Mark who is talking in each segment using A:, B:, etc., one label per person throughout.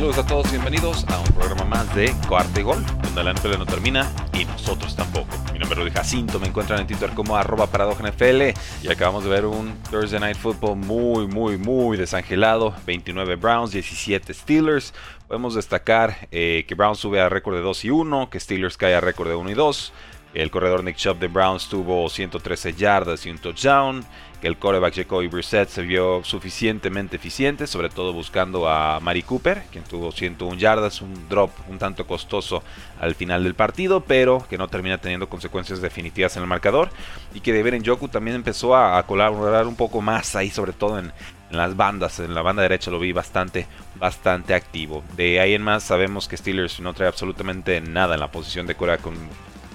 A: Saludos a todos bienvenidos a un programa más de Cuarto Gol, donde la NFL no termina y nosotros tampoco. Mi nombre es Jacinto, me encuentran en Twitter como arroba NFL y acabamos de ver un Thursday Night Football muy, muy, muy desangelado. 29 Browns, 17 Steelers. Podemos destacar eh, que Browns sube a récord de 2 y 1, que Steelers cae a récord de 1 y 2. El corredor Nick Chubb de Browns tuvo 113 yardas y un touchdown que el coreback Jacoby Brissett se vio suficientemente eficiente, sobre todo buscando a Mari Cooper, quien tuvo 101 yardas, un drop un tanto costoso al final del partido, pero que no termina teniendo consecuencias definitivas en el marcador, y que Deveren Joku también empezó a, colaborar un poco más ahí, sobre todo en, las bandas, en la banda derecha lo vi bastante, bastante activo. De ahí en más sabemos que Steelers no trae absolutamente nada en la posición de Corea con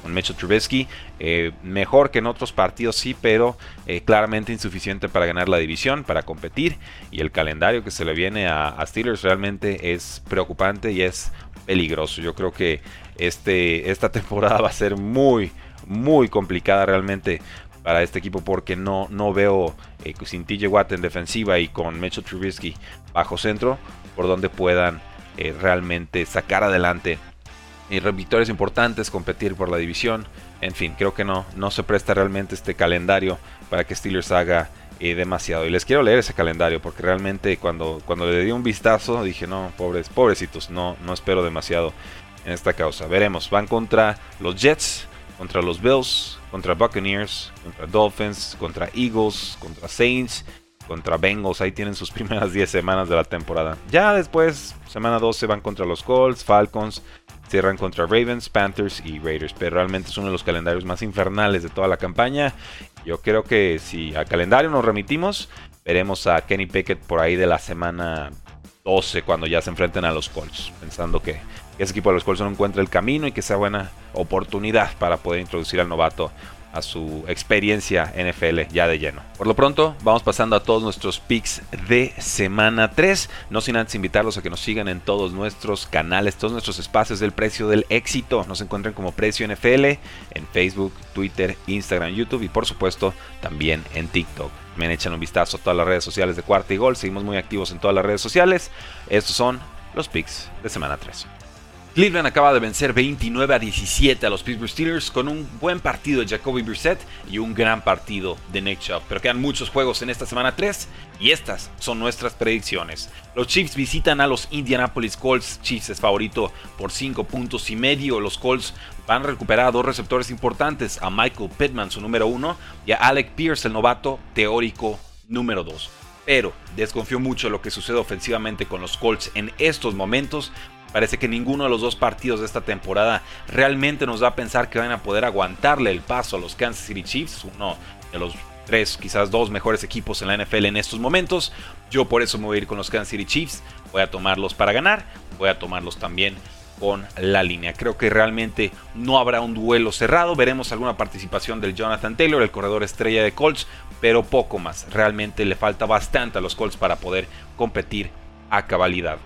A: con Mitchell Trubisky. Eh, mejor que en otros partidos, sí, pero eh, claramente insuficiente para ganar la división, para competir. Y el calendario que se le viene a, Steelers realmente es preocupante y es peligroso. Yo creo que este, esta temporada va a ser muy, muy complicada realmente para este equipo porque no, no veo eh, sin TJ Watt en defensiva y con Mitchell Trubisky bajo centro por donde puedan realmente sacar adelante y victorias importantes, competir por la división. En fin, creo que no, no se presta realmente este calendario para que Steelers haga eh, demasiado. Y les quiero leer ese calendario porque realmente cuando, cuando le di un vistazo dije, no, pobres, pobrecitos, no, no espero demasiado en esta causa. Veremos, van contra los Jets, contra los Bills, contra Buccaneers, contra Dolphins, contra Eagles, contra Saints, contra Bengals. Ahí tienen sus primeras 10 semanas de la temporada. Ya después, semana 12, van contra los Colts, Falcons, Cierran contra Ravens, Panthers y Raiders. Pero realmente es uno de los calendarios más infernales de toda la campaña. Yo creo que si a calendario nos remitimos, veremos a Kenny Pickett por ahí de la semana 12 cuando ya se enfrenten a los Colts. Pensando que ese equipo de los Colts no encuentre el camino y que sea buena oportunidad para poder introducir al novato a su experiencia NFL ya de lleno. Por lo pronto, vamos pasando a todos nuestros picks de semana 3. No sin antes invitarlos a que nos sigan en todos nuestros canales, todos nuestros espacios del precio del éxito. Nos encuentran como Precio NFL en Facebook, Twitter, Instagram, YouTube y por supuesto también en TikTok. Me echan un vistazo a todas las redes sociales de Cuarta y Gol. Seguimos muy activos en todas las redes sociales. Estos son los picks de semana 3. Cleveland acaba de vencer 29 a 17 a los Pittsburgh Steelers con un buen partido de Jacoby Brissett y un gran partido de Nick Chubb. Pero quedan muchos juegos en esta semana 3 y estas son nuestras predicciones. Los Chiefs visitan a los Indianapolis Colts. Chiefs es favorito por 5 puntos y medio. Los Colts van a recuperar a dos receptores importantes, a Michael Pittman, su número 1, y a Alec Pierce, el novato teórico número 2 pero desconfío mucho de lo que sucede ofensivamente con los Colts en estos momentos, Parece que ninguno de los dos partidos de esta temporada realmente nos da a pensar que van a poder aguantarle el paso a los Kansas City Chiefs, uno de los tres, quizás dos mejores equipos en la NFL en estos momentos. Yo por eso me voy a ir con los Kansas City Chiefs. Voy a tomarlos para ganar, voy a tomarlos también con la línea. Creo que realmente no habrá un duelo cerrado. Veremos alguna participación del Jonathan Taylor, el corredor estrella de Colts, pero poco más. Realmente le falta bastante a los Colts para poder competir a cabalidad.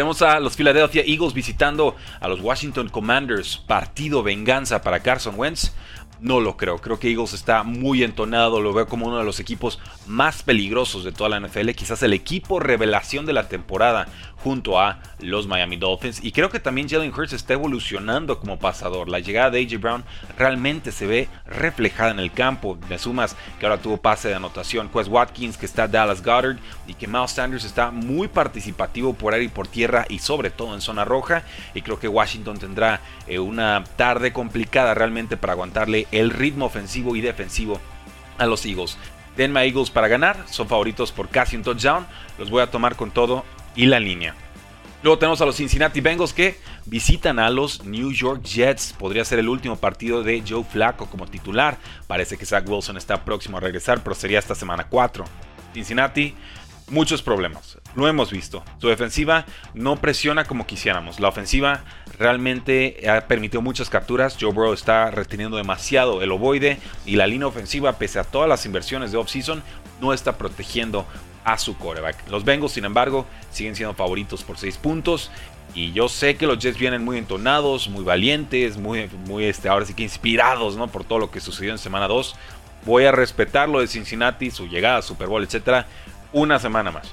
A: Tenemos a los Philadelphia Eagles visitando a los Washington Commanders. Partido venganza para Carson Wentz. No lo creo. Creo que Eagles está muy entonado. Lo veo como uno de los equipos más peligrosos de toda la NFL. Quizás el equipo revelación de la temporada junto a los Miami Dolphins. Y creo que también Jalen Hurts está evolucionando como pasador. La llegada de AJ Brown realmente se ve reflejada en el campo. Me sumas que ahora tuvo pase de anotación. Quest Watkins, que está Dallas Goddard y que Miles Sanders está muy participativo por aire y por tierra y sobre todo en zona roja. Y creo que Washington tendrá eh, una tarde complicada realmente para aguantarle el ritmo ofensivo y defensivo a los Eagles. Denma Eagles para ganar, son favoritos por casi un touchdown. Los voy a tomar con todo y la línea. Luego tenemos a los Cincinnati Bengals que visitan a los New York Jets. Podría ser el último partido de Joe Flacco como titular. Parece que Zach Wilson está próximo a regresar, pero sería esta semana 4. Cincinnati, muchos problemas. Lo hemos visto. Su defensiva no presiona como quisiéramos. La ofensiva realmente ha permitido muchas capturas. Joe Burrow está reteniendo demasiado el ovoide y la línea ofensiva, pese a todas las inversiones de offseason, no está protegiendo a su coreback. Los Bengals, sin embargo, siguen siendo favoritos por 6 puntos. Y yo sé que los Jets vienen muy entonados, muy valientes, muy, muy este, ahora sí que inspirados ¿no? por todo lo que sucedió en semana 2. Voy a respetar lo de Cincinnati, su llegada a Super Bowl, etcétera, una semana más.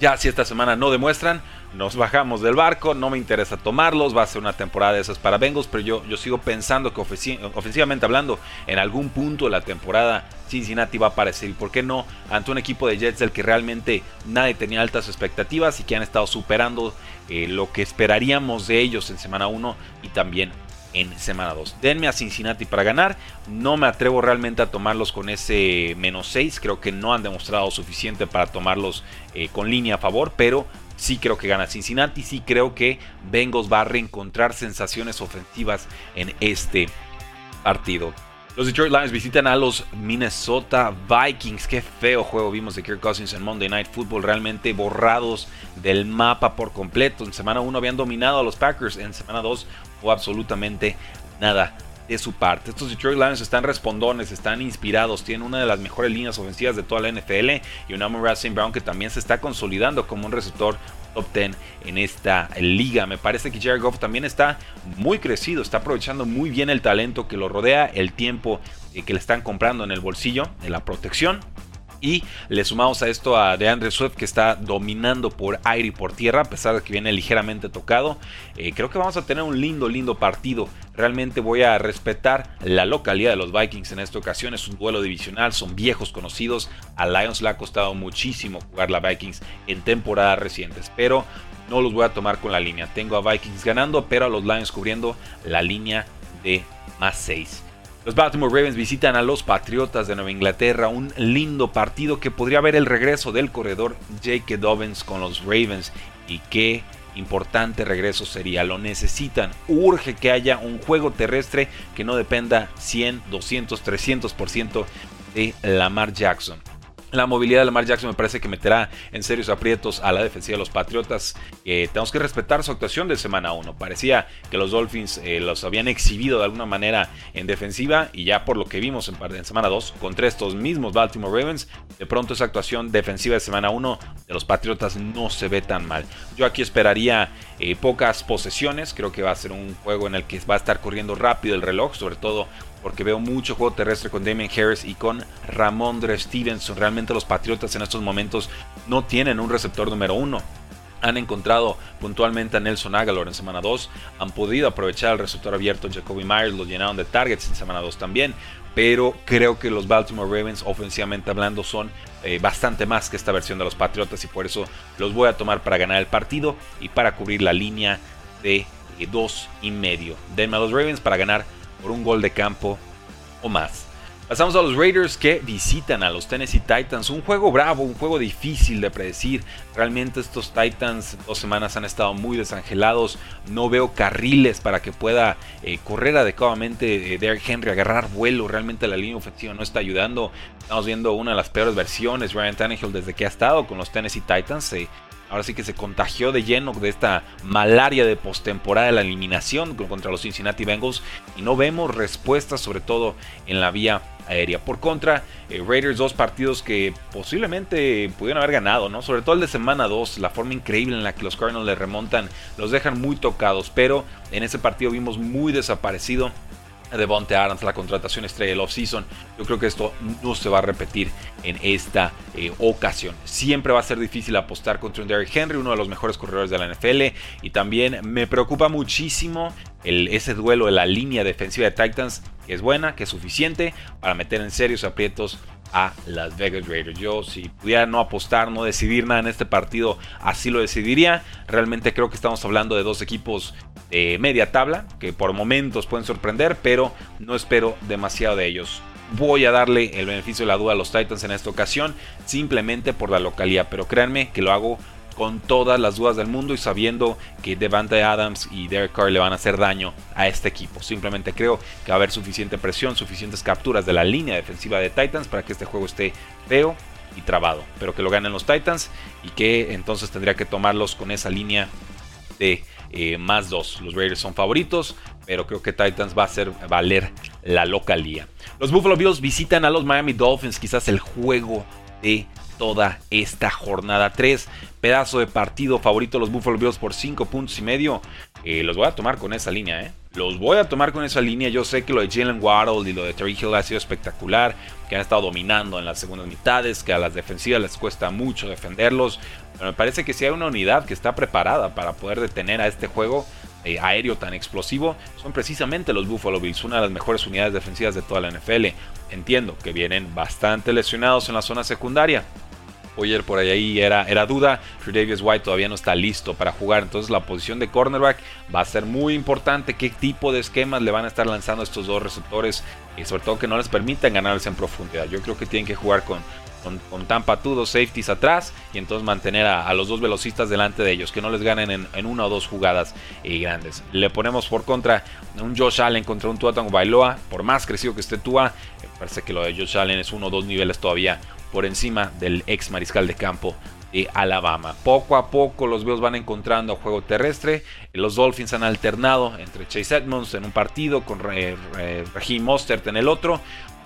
A: Ya si esta semana no demuestran, nos bajamos del barco, no me interesa tomarlos, va a ser una temporada de esas para Bengals, pero yo, yo sigo pensando que ofensivamente hablando, en algún punto de la temporada Cincinnati va a aparecer. ¿Y por qué no? Ante un equipo de Jets del que realmente nadie tenía altas expectativas y que han estado superando eh, lo que esperaríamos de ellos en semana 1 y también en semana 2. Denme a Cincinnati para ganar. No me atrevo realmente a tomarlos con ese menos 6. Creo que no han demostrado suficiente para tomarlos eh, con línea a favor. Pero sí creo que gana Cincinnati. Sí creo que Bengals va a reencontrar sensaciones ofensivas en este partido. Los Detroit Lions visitan a los Minnesota Vikings. Qué feo juego vimos de Kirk Cousins en Monday Night Football. Realmente borrados del mapa por completo. En semana 1 habían dominado a los Packers. En semana 2 fue absolutamente nada de su parte. Estos Detroit Lions están respondones, están inspirados, tienen una de las mejores líneas ofensivas de toda la NFL y un Amon Brown que también se está consolidando como un receptor top 10 en esta liga. Me parece que Jared Goff también está muy crecido, está aprovechando muy bien el talento que lo rodea, el tiempo eh, que le están comprando en el bolsillo, de la protección y le sumamos a esto a DeAndre Swift que está dominando por aire y por tierra, a pesar de que viene ligeramente tocado. Eh, creo que vamos a tener un lindo, lindo partido. Realmente voy a respetar la localidad de los Vikings en esta ocasión. Es un duelo divisional, son viejos conocidos. A Lions le ha costado muchísimo jugar la Vikings en temporadas recientes, pero no los voy a tomar con la línea. Tengo a Vikings ganando, pero a los Lions cubriendo la línea de más 6. Los Baltimore Ravens visitan a los Patriotas de Nueva Inglaterra, un lindo partido que podría ver el regreso del corredor Jake Dobbins con los Ravens y qué importante regreso sería. Lo necesitan, urge que haya un juego terrestre que no dependa 100, 200, 300% de Lamar Jackson. La movilidad de Lamar Jackson me parece que meterá en serios aprietos a la defensiva de los Patriotas. tenemos que respetar su actuación de semana 1. Parecía que los Dolphins eh, los habían exhibido de alguna manera en defensiva y ya por lo que vimos en, en semana 2 contra estos mismos Baltimore Ravens, de pronto esa actuación defensiva de semana 1 de los Patriotas no se ve tan mal. Yo aquí esperaría eh, pocas posesiones, creo que va a ser un juego en el que va a estar corriendo rápido el reloj, sobre todo porque veo mucho juego terrestre con Damien Harris y con Ramondre Stevenson. Realmente los Patriotas en estos momentos no tienen un receptor número uno. Han encontrado puntualmente a Nelson Aguilar en semana 2. Han podido aprovechar el receptor abierto Jacoby Myers. Lo llenaron de targets en semana 2 también. Pero creo que los Baltimore Ravens, ofensivamente hablando, son eh, bastante más que esta versión de los Patriotas. Y por eso los voy a tomar para ganar el partido y para cubrir la línea de 2 y medio. Denme a los Ravens para ganar por un gol de campo o más. Pasamos a los Raiders que visitan a los Tennessee Titans. Un juego bravo, un juego difícil de predecir. Realmente estos Titans dos semanas han estado muy desangelados. No veo carriles para que pueda eh, correr adecuadamente eh, Derrick Henry, agarrar vuelo. Realmente la línea ofensiva no está ayudando. Estamos viendo una de las peores versiones. Ryan Tannehill desde que ha estado con los Tennessee Titans. Ahora sí que se contagió de lleno de esta malaria de postemporada la eliminación contra los Cincinnati Bengals y no vemos respuestas sobre todo en la vía aérea. Por contra, eh, Raiders dos partidos que posiblemente pudieron haber ganado, ¿no? Sobre todo el de semana 2, la forma increíble en la que los Cardinals le remontan, los dejan muy tocados, pero en ese partido vimos muy desaparecido de Bonte Adams, la contratación estrella del offseason. Yo creo que esto no se va a repetir en esta eh, ocasión. Siempre va a ser difícil apostar contra un Derrick Henry, uno de los mejores corredores de la NFL. Y también me preocupa muchísimo ese duelo de la línea defensiva de Titans, que es buena, que es suficiente para meter en serios aprietos a Las Vegas Raiders. Yo si pudiera no apostar, no decidir nada en este partido, así lo decidiría. Realmente creo que estamos hablando de dos equipos de media tabla, que por momentos pueden sorprender, pero no espero demasiado de ellos. Voy a darle el beneficio de la duda a los Titans en esta ocasión, simplemente por la localidad, pero créanme que lo hago con todas las dudas del mundo y sabiendo que Devante Adams y Derek Carr le van a hacer daño a este equipo. Simplemente creo que va a haber suficiente presión, suficientes capturas de la línea defensiva de Titans para que este juego esté feo y trabado, pero que lo ganen los Titans y que entonces tendría que tomarlos con esa línea de eh, más dos. Los Raiders son favoritos, pero creo que Titans va a hacer valer la localía. Los Buffalo Bills visitan a los Miami Dolphins, quizás el juego de toda esta jornada 3. Pedazo de partido favorito los Buffalo Bills por 5 puntos y medio. Eh, los voy a tomar con esa línea, ¿eh? Los voy a tomar con esa línea. Yo sé que lo de Jalen Waddle y lo de Terry Hill ha sido espectacular. Que han estado dominando en las segundas mitades. Que a las defensivas les cuesta mucho defenderlos. Pero me parece que si hay una unidad que está preparada para poder detener a este juego eh, aéreo tan explosivo, son precisamente los Buffalo Bills. Una de las mejores unidades defensivas de toda la NFL. Entiendo que vienen bastante lesionados en la zona secundaria. Ayer por ahí era, era duda. Davis White todavía no está listo para jugar. Entonces la posición de cornerback va a ser muy importante. ¿Qué tipo de esquemas le van a estar lanzando estos dos receptores? Y sobre todo que no les permitan ganarse en profundidad. Yo creo que tienen que jugar con, con, Tampa dos safeties atrás. Y entonces mantener a, los dos velocistas delante de ellos. Que no les ganen en, una o dos jugadas eh, grandes. Le ponemos por contra un Josh Allen contra un Tua Bailoa. Por más crecido que esté Tua. parece que lo de Josh Allen es uno o dos niveles todavía por encima del ex mariscal de campo de Alabama. Poco a poco los Bills van encontrando juego terrestre. Los Dolphins han alternado entre Chase Edmonds en un partido con Raheem Mostert en el otro.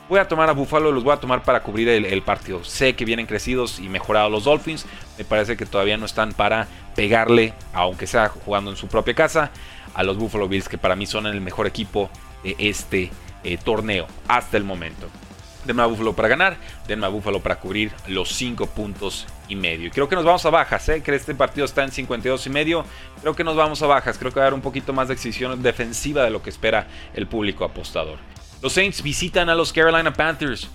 A: Voy a tomar a Buffalo, los voy a tomar para cubrir el, partido. Sé que vienen crecidos y mejorados los Dolphins. Me parece que todavía no están para pegarle, aunque sea jugando en su propia casa, a los Buffalo Bills, que para mí son el mejor equipo de este eh, torneo hasta el momento. Denme a Búfalo para ganar, denme a Búfalo para cubrir los 5 puntos y medio. Creo que nos vamos a bajas, ¿eh? que este partido está en 52 y medio. Creo que nos vamos a bajas, creo que va a haber un poquito más de exhibición defensiva de lo que espera el público apostador. Los Saints visitan a los Carolina Panthers.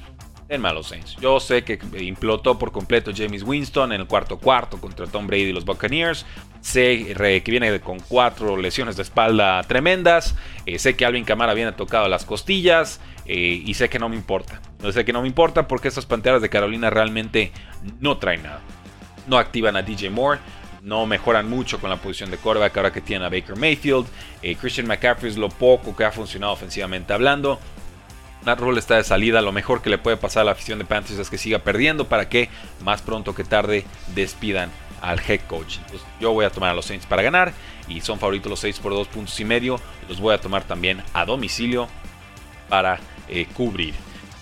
A: Denme a los Saints. Yo sé que implotó por completo James Winston en el cuarto cuarto contra Tom Brady y los Buccaneers. Sé que viene con cuatro lesiones de espalda tremendas. Eh, sé que Alvin Kamara viene tocado las costillas. Eh, y sé que no me importa. No sé que no me importa porque estas panteras de Carolina realmente no traen nada. No activan a DJ Moore. No mejoran mucho con la posición de quarterback ahora que tienen a Baker Mayfield. Eh, Christian McCaffrey es lo poco que ha funcionado ofensivamente hablando. Matt Rule está de salida. Lo mejor que le puede pasar a la afición de Panthers es que siga perdiendo para que más pronto que tarde despidan al head coach. yo voy a tomar a los Saints para ganar y son favoritos los 6 por 2 puntos y medio. Los voy a tomar también a domicilio para eh, cubrir.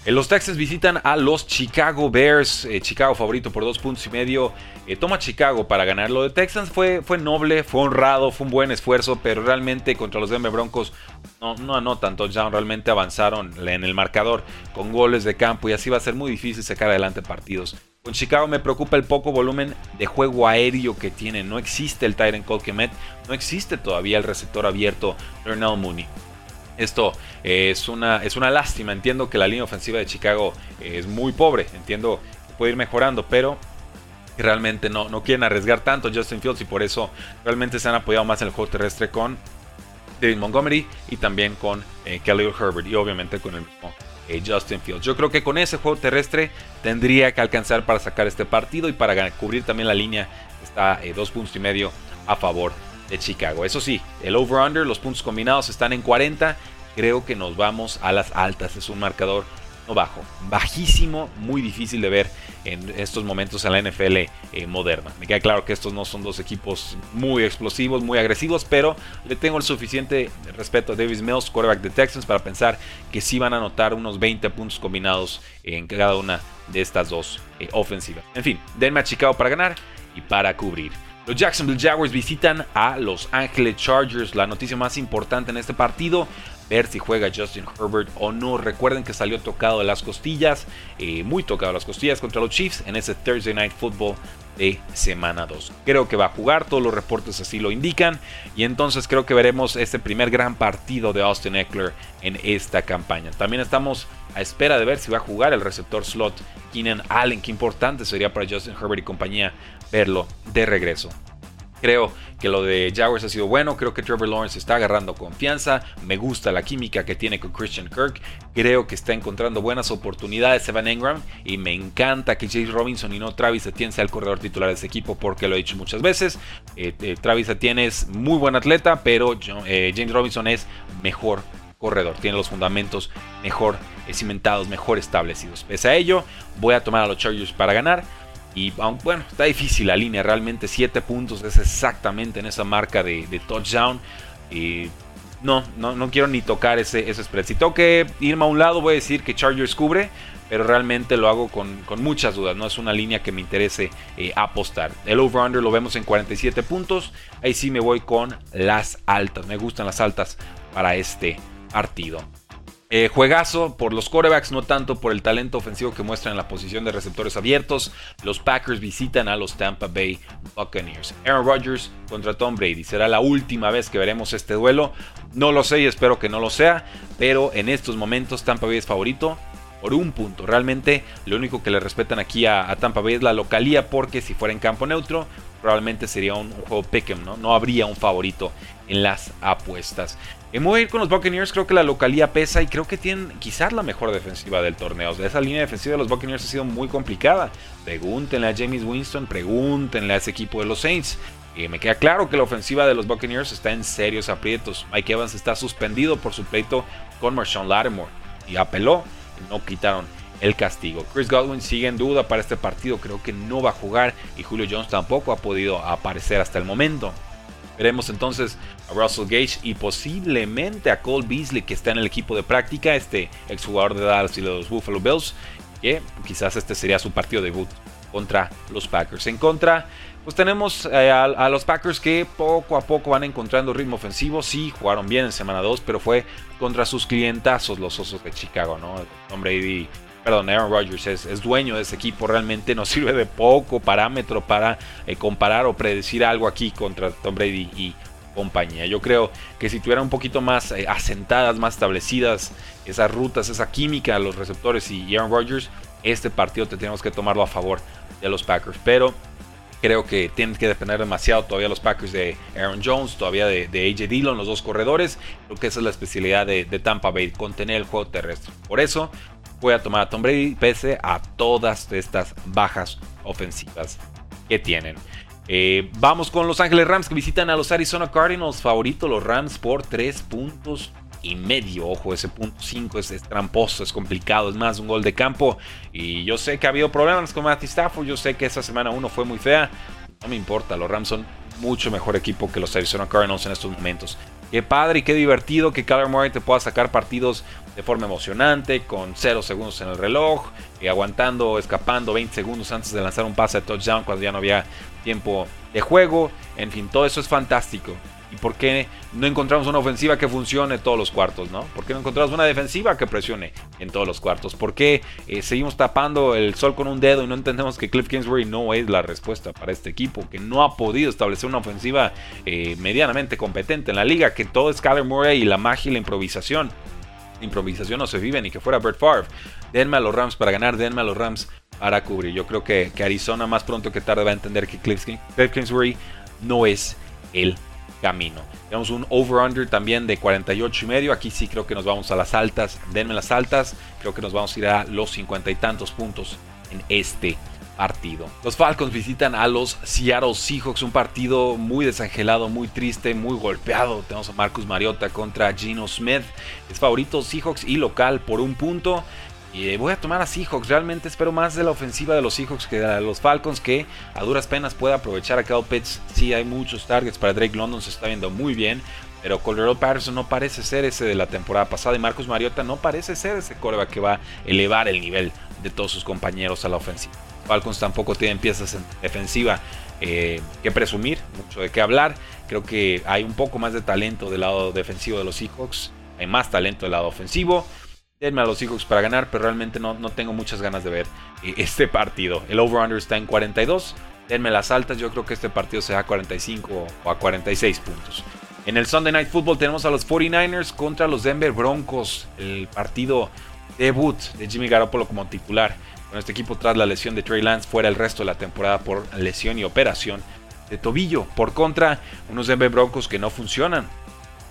A: En los Texans visitan a los Chicago Bears. Eh, Chicago favorito por dos puntos y medio. Eh, toma Chicago para ganar. Lo de Texans fue, fue noble, fue honrado, fue un buen esfuerzo, pero realmente contra los Denver Broncos no, no anotan touchdown. Realmente avanzaron en el marcador con goles de campo y así va a ser muy difícil sacar adelante partidos. Con Chicago me preocupa el poco volumen de juego aéreo que tiene. No existe el Tyrant Cole no existe todavía el receptor abierto Ernell Mooney. Esto es una, es una lástima. Entiendo que la línea ofensiva de Chicago es muy pobre. Entiendo que puede ir mejorando, pero realmente no, no quieren arriesgar tanto Justin Fields y por eso realmente se han apoyado más en el juego terrestre con David Montgomery y también con eh, Kelly Herbert y obviamente con el mismo eh, Justin Fields. Yo creo que con ese juego terrestre tendría que alcanzar para sacar este partido y para cubrir también la línea está eh, dos puntos y medio a favor de Chicago. Eso sí, el over-under, los puntos combinados están en 40. Creo que nos vamos a las altas. Es un marcador bajo, bajísimo, muy difícil de ver en estos momentos en la NFL eh, moderna. Me queda claro que estos no son dos equipos muy explosivos, muy agresivos, pero le tengo el suficiente respeto a Davis Mills, quarterback de Texans, para pensar que sí van a anotar unos 20 puntos combinados en cada una de estas dos eh, ofensivas. En fin, denme a Chicago para ganar y para cubrir. Los Jacksonville Jaguars visitan a Los Angeles Chargers. La noticia más importante en este partido, ver si juega Justin Herbert o no. Recuerden que salió tocado de las costillas, eh, muy tocado de las costillas contra los Chiefs en ese Thursday Night Football de semana 2. Creo que va a jugar, todos los reportes así lo indican. Y entonces creo que veremos este primer gran partido de Austin Eckler en esta campaña. También estamos a espera de ver si va a jugar el receptor slot Keenan Allen. Qué importante sería para Justin Herbert y compañía verlo de regreso. Creo que lo de Jaguars ha sido bueno, creo que Trevor Lawrence está agarrando confianza, me gusta la química que tiene con Christian Kirk, creo que está encontrando buenas oportunidades Evan Engram y me encanta que James Robinson y no Travis Etienne sea el corredor titular de ese equipo porque lo he dicho muchas veces. Eh, eh, Travis Etienne es muy buen atleta, pero eh, James Robinson es mejor corredor, tiene los fundamentos mejor cimentados, mejor establecidos. Pese a ello, voy a tomar a los Chargers para ganar. Y bueno, está difícil la línea, realmente 7 puntos es exactamente en esa marca de, touchdown. Y no, no, no quiero ni tocar ese, ese spread. Si tengo que irme a un lado, voy a decir que Chargers cubre, pero realmente lo hago con, muchas dudas. No es una línea que me interese eh, apostar. El over-under lo vemos en 47 puntos. Ahí sí me voy con las altas. Me gustan las altas para este partido. Eh, juegazo por los quarterbacks, no tanto por el talento ofensivo que muestran en la posición de receptores abiertos. Los Packers visitan a los Tampa Bay Buccaneers. Aaron Rodgers contra Tom Brady. Será la última vez que veremos este duelo. No lo sé y espero que no lo sea. Pero en estos momentos Tampa Bay es favorito por un punto. Realmente lo único que le respetan aquí a, Tampa Bay es la localía porque si fuera en campo neutro probablemente sería un, juego pick'em, ¿no? No habría un favorito en las apuestas. Me voy a ir con los Buccaneers, creo que la localía pesa y creo que tienen quizás la mejor defensiva del torneo. esa línea defensiva de los Buccaneers ha sido muy complicada. Pregúntenle a James Winston, pregúntenle a ese equipo de los Saints. Y me queda claro que la ofensiva de los Buccaneers está en serios aprietos. Mike Evans está suspendido por su pleito con Marshawn Lattimore y apeló no quitaron el castigo. Chris Godwin sigue en duda para este partido, creo que no va a jugar y Julio Jones tampoco ha podido aparecer hasta el momento. Veremos entonces a Russell Gage y posiblemente a Cole Beasley que está en el equipo de práctica, este exjugador de Dallas y de los Buffalo Bills, que quizás este sería su partido debut contra los Packers. En contra, pues tenemos eh, a, los Packers que poco a poco van encontrando ritmo ofensivo. Sí, jugaron bien en semana 2, pero fue contra sus clientazos, los Osos de Chicago, ¿no? Tom Brady perdón, Aaron Rodgers es, dueño de ese equipo, realmente nos sirve de poco parámetro para eh, comparar o predecir algo aquí contra Tom Brady y compañía. Yo creo que si tuviera un poquito más eh, asentadas, más establecidas esas rutas, esa química, los receptores y Aaron Rodgers, este partido tendríamos que tomarlo a favor de los Packers. Pero creo que tienen que depender demasiado todavía los Packers de Aaron Jones, todavía de, AJ Dillon, los dos corredores. Creo que esa es la especialidad de, de Tampa Bay, contener el juego terrestre. Por eso voy a tomar a Tom Brady pese a todas estas bajas ofensivas que tienen. Eh, vamos con Los Ángeles Rams que visitan a los Arizona Cardinals. Favorito los Rams por 3 puntos y medio. Ojo, ese punto 5 es, tramposo, es complicado, es más un gol de campo. Y yo sé que ha habido problemas con Matty Stafford. Yo sé que esa semana 1 fue muy fea. No me importa, los Rams son mucho mejor equipo que los Arizona Cardinals en estos momentos. Qué padre y qué divertido que Kyler Murray te pueda sacar partidos de forma emocionante, con 0 segundos en el reloj, y aguantando, escapando 20 segundos antes de lanzar un pase de touchdown cuando ya no había tiempo de juego. En fin, todo eso es fantástico. ¿Y por qué no encontramos una ofensiva que funcione todos los cuartos? ¿no? ¿Por qué no encontramos una defensiva que presione en todos los cuartos? ¿Por qué eh, seguimos tapando el sol con un dedo y no entendemos que Cliff Kingsbury no es la respuesta para este equipo? Que no ha podido establecer una ofensiva eh, medianamente competente en la liga, que todo es Kyler Murray y la magia y la improvisación. Improvisación no se vive ni que fuera Brett Favre. Denme a los Rams para ganar, denme a los Rams para cubrir. Yo creo que, Arizona más pronto que tarde va a entender que Cliff Kingsbury no es el camino. Tenemos un over-under también de 48 y medio. Aquí sí creo que nos vamos a las altas. Denme las altas. Creo que nos vamos a ir a los 50 y tantos puntos en este Los Falcons visitan a los Seattle Seahawks. Un partido muy desangelado, muy triste, muy golpeado. Tenemos a Marcus Mariota contra Gino Smith. Es favorito Seahawks y local por un punto. Y eh, voy a tomar a Seahawks. Realmente espero más de la ofensiva de los Seahawks que de los Falcons, que a duras penas pueda aprovechar a Kyle Pitts. Sí, hay muchos targets para Drake London, se está viendo muy bien. Pero Colorado Patterson no parece ser ese de la temporada pasada. Y Marcus Mariota no parece ser ese coreback que va a elevar el nivel de todos sus compañeros a la ofensiva. Falcons tampoco tienen piezas en defensiva eh, que presumir, mucho de qué hablar. Creo que hay un poco más de talento del lado defensivo de los Seahawks. Hay más talento del lado ofensivo. Denme a los Seahawks para ganar, pero realmente no, no tengo muchas ganas de ver eh, este partido. El over-under está en 42. Denme las altas, yo creo que este partido sea a 45 o a 46 puntos. En el Sunday Night Football tenemos a los 49ers contra los Denver Broncos. El partido debut de Jimmy Garoppolo como titular. Con este equipo tras la lesión de Trey Lance fuera el resto de la temporada por lesión y operación. de tobillo. Por contra, unos Denver Broncos que no funcionan.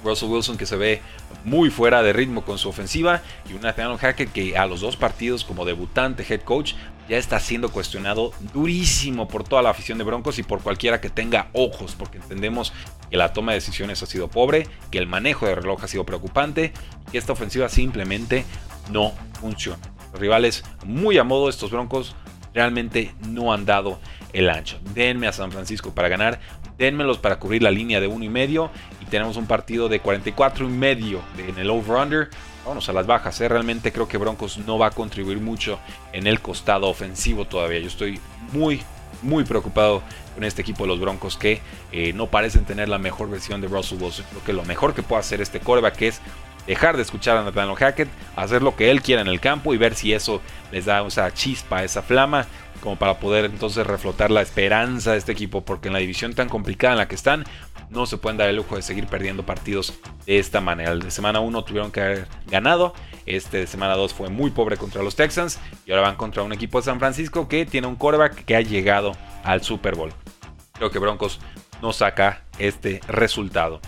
A: Russell Wilson que se ve muy fuera de ritmo con su ofensiva y un Nathaniel Hackett que a los dos partidos como debutante head coach ya está siendo cuestionado durísimo por toda la afición de Broncos y por cualquiera que tenga ojos porque entendemos que la toma de decisiones ha sido pobre, que el manejo de reloj ha sido preocupante y que esta ofensiva simplemente no funciona. Rivales muy a modo estos Broncos realmente no han dado el ancho. Denme a San Francisco para ganar, denmelos para cubrir la línea de uno y medio y tenemos un partido de 44 y medio en el over-under. Vamos a las bajas, ¿eh? realmente creo que Broncos no va a contribuir mucho en el costado ofensivo todavía. Yo estoy muy, muy preocupado con este equipo de los Broncos que eh, no parecen tener la mejor versión de Russell Wilson. Creo que lo mejor que puede hacer este coreback es dejar de escuchar a Nathaniel Hackett, hacer lo que él quiera en el campo y ver si eso les da esa chispa, esa flama, como para poder entonces reflotar la esperanza de este equipo, porque en la división tan complicada en la que están, no se pueden dar el lujo de seguir perdiendo partidos de esta manera. El de semana 1 tuvieron que haber ganado, este de semana 2 fue muy pobre contra los Texans y ahora van contra un equipo de San Francisco que tiene un quarterback que ha llegado al Super Bowl. Creo que Broncos no saca este resultado.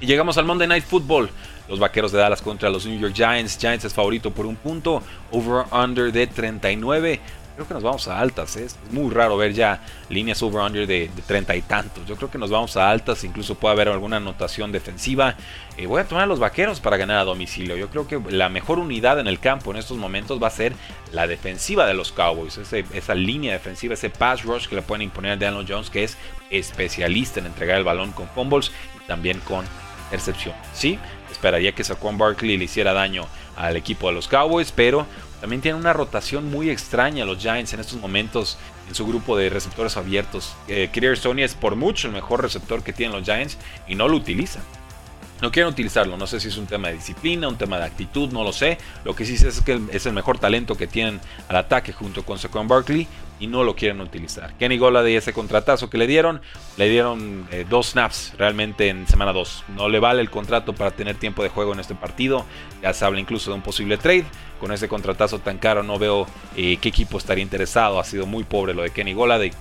A: Y llegamos al Monday Night Football. Los vaqueros de Dallas contra los New York Giants. Giants es favorito por un punto. Over-under de 39. Creo que nos vamos a altas. ¿eh? Es muy raro ver ya líneas over-under de, treinta y tantos. Yo creo que nos vamos a altas. Incluso puede haber alguna anotación defensiva. Eh, voy a tomar a los vaqueros para ganar a domicilio. Yo creo que la mejor unidad en el campo en estos momentos va a ser la defensiva de los Cowboys. esa línea defensiva, ese pass rush que le pueden imponer a Daniel Jones, que es especialista en entregar el balón con fumbles y también con intercepción. Sí, esperaría que Saquon Barkley le hiciera daño al equipo de los Cowboys, pero también tiene una rotación muy extraña los Giants en estos momentos en su grupo de receptores abiertos. Eh, Stoney es por mucho el mejor receptor que tienen los Giants y no lo utilizan no quieren utilizarlo. No sé si es un tema de disciplina, un tema de actitud, no lo sé. Lo que sí sé es que es el mejor talento que tienen al ataque junto con Saquon Barkley y no lo quieren utilizar. Kenny de ese contratazo que le dieron, le dieron eh, dos snaps realmente en semana 2. No le vale el contrato para tener tiempo de juego en este partido. Ya se habla incluso de un posible trade. Con ese contratazo tan caro no veo eh, qué equipo estaría interesado. Ha sido muy pobre lo de Kenny Golade.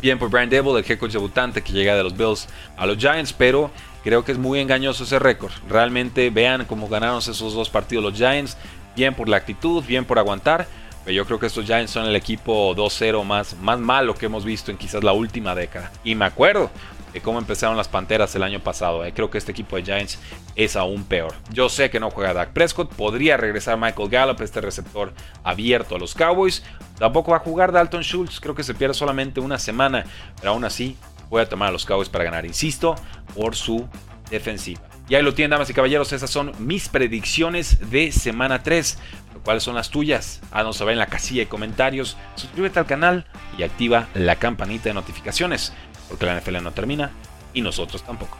A: Bien por Brian Devil, el head coach debutante que llega de los Bills a los Giants, pero Creo que es muy engañoso ese récord. Realmente vean cómo ganaron esos dos partidos los Giants. Bien por la actitud, bien por aguantar. Pero yo creo que estos Giants son el equipo 2-0 más, más malo que hemos visto en quizás la última década. Y me acuerdo de cómo empezaron las Panteras el año pasado. Eh. Creo que este equipo de Giants es aún peor. Yo sé que no juega Dak Prescott. Podría regresar Michael Gallup, este receptor abierto a los Cowboys. Tampoco va a jugar Dalton Schultz. Creo que se pierde solamente una semana. Pero aún así, voy a tomar a los Cowboys para ganar, insisto, por su defensiva. Y ahí lo tienen, damas y caballeros, esas son mis predicciones de semana 3. ¿Cuáles son las tuyas? Haznos saber en la casilla de comentarios, suscríbete al canal y activa la campanita de notificaciones, porque la NFL no termina y nosotros tampoco.